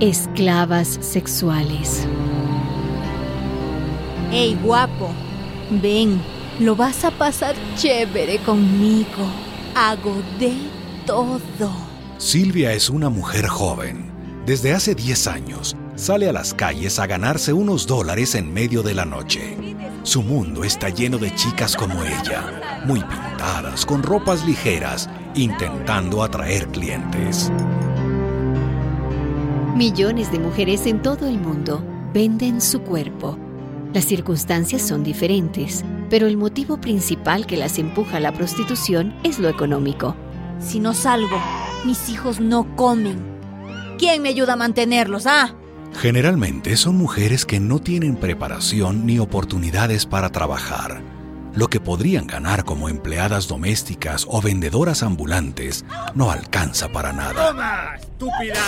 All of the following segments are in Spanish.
Esclavas sexuales. Hey, guapo, ven, lo vas a pasar chévere conmigo. Hago de todo. Silvia es una mujer joven. Desde hace 10 años sale a las calles a ganarse unos dólares en medio de la noche. Su mundo está lleno de chicas como ella, muy pintadas, con ropas ligeras, intentando atraer clientes. Millones de mujeres en todo el mundo venden su cuerpo. Las circunstancias son diferentes, pero el motivo principal que las empuja a la prostitución es lo económico. Si no salgo, mis hijos no comen. ¿Quién me ayuda a mantenerlos, ah? Generalmente son mujeres que no tienen preparación ni oportunidades para trabajar. Lo que podrían ganar como empleadas domésticas o vendedoras ambulantes no alcanza para nada. ¡Toma, estúpida!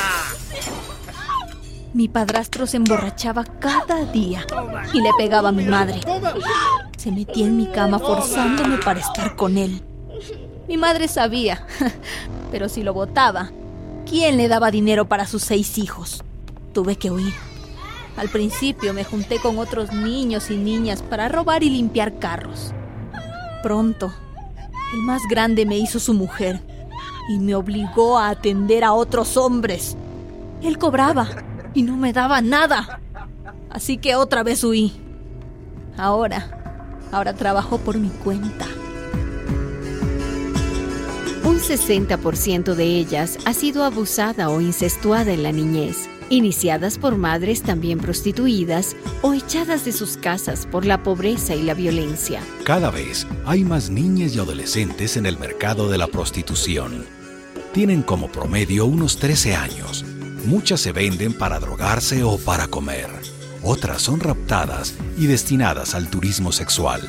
Mi padrastro se emborrachaba cada día y le pegaba a mi madre. Se metía en mi cama forzándome para estar con él. Mi madre sabía, pero si lo votaba, ¿quién le daba dinero para sus seis hijos? Tuve que huir. Al principio me junté con otros niños y niñas para robar y limpiar carros. Pronto, el más grande me hizo su mujer y me obligó a atender a otros hombres. Él cobraba y no me daba nada. Así que otra vez huí. Ahora, ahora trabajo por mi cuenta. Un 60% de ellas ha sido abusada o incestuada en la niñez, iniciadas por madres también prostituidas o echadas de sus casas por la pobreza y la violencia. Cada vez hay más niñas y adolescentes en el mercado de la prostitución. Tienen como promedio unos 13 años. Muchas se venden para drogarse o para comer. Otras son raptadas y destinadas al turismo sexual.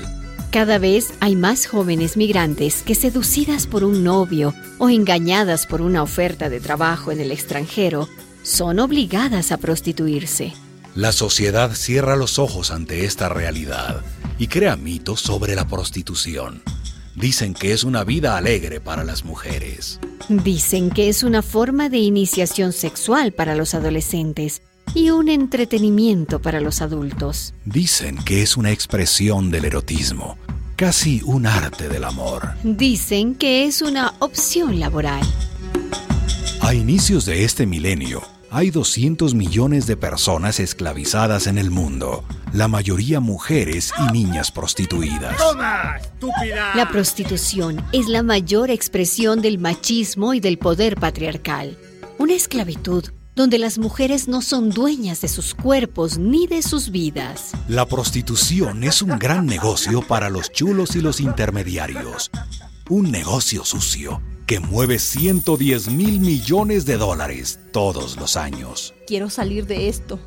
Cada vez hay más jóvenes migrantes que seducidas por un novio o engañadas por una oferta de trabajo en el extranjero, son obligadas a prostituirse. La sociedad cierra los ojos ante esta realidad y crea mitos sobre la prostitución. Dicen que es una vida alegre para las mujeres. Dicen que es una forma de iniciación sexual para los adolescentes y un entretenimiento para los adultos. Dicen que es una expresión del erotismo, casi un arte del amor. Dicen que es una opción laboral. A inicios de este milenio, hay 200 millones de personas esclavizadas en el mundo, la mayoría mujeres y niñas prostituidas. ¡Toma, estúpida! La prostitución es la mayor expresión del machismo y del poder patriarcal. Una esclavitud donde las mujeres no son dueñas de sus cuerpos ni de sus vidas. La prostitución es un gran negocio para los chulos y los intermediarios. Un negocio sucio que mueve 110 mil millones de dólares todos los años. Quiero salir de esto,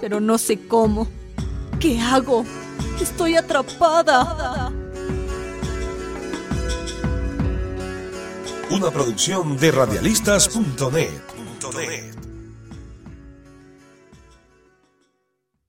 pero no sé cómo. ¿Qué hago? Estoy atrapada. Una producción de radialistas.net.